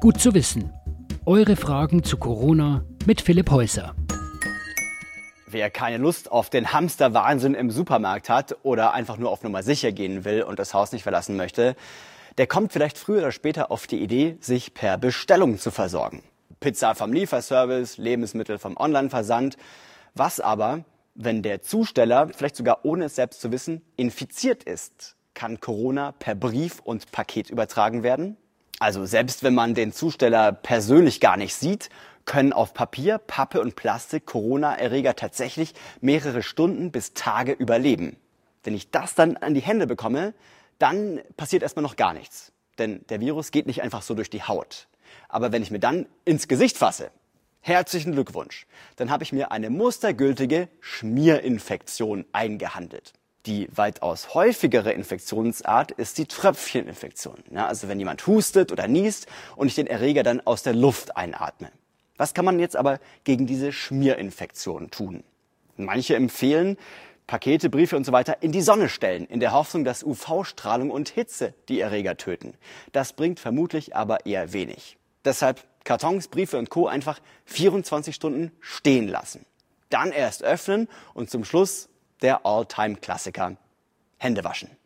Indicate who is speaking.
Speaker 1: Gut zu wissen. Eure Fragen zu Corona mit Philipp Häuser.
Speaker 2: Wer keine Lust auf den Hamsterwahnsinn im Supermarkt hat oder einfach nur auf Nummer sicher gehen will und das Haus nicht verlassen möchte, der kommt vielleicht früher oder später auf die Idee, sich per Bestellung zu versorgen. Pizza vom Lieferservice, Lebensmittel vom Onlineversand. Was aber, wenn der Zusteller, vielleicht sogar ohne es selbst zu wissen, infiziert ist? Kann Corona per Brief und Paket übertragen werden? Also selbst wenn man den Zusteller persönlich gar nicht sieht, können auf Papier, Pappe und Plastik Corona-Erreger tatsächlich mehrere Stunden bis Tage überleben. Wenn ich das dann an die Hände bekomme, dann passiert erstmal noch gar nichts. Denn der Virus geht nicht einfach so durch die Haut. Aber wenn ich mir dann ins Gesicht fasse, herzlichen Glückwunsch, dann habe ich mir eine mustergültige Schmierinfektion eingehandelt. Die weitaus häufigere Infektionsart ist die Tröpfcheninfektion. Ja, also wenn jemand hustet oder niest und ich den Erreger dann aus der Luft einatme. Was kann man jetzt aber gegen diese Schmierinfektion tun? Manche empfehlen, Pakete, Briefe und so weiter in die Sonne stellen, in der Hoffnung, dass UV-Strahlung und Hitze die Erreger töten. Das bringt vermutlich aber eher wenig. Deshalb Kartons, Briefe und Co. einfach 24 Stunden stehen lassen. Dann erst öffnen und zum Schluss der All-Time-Klassiker. Hände waschen.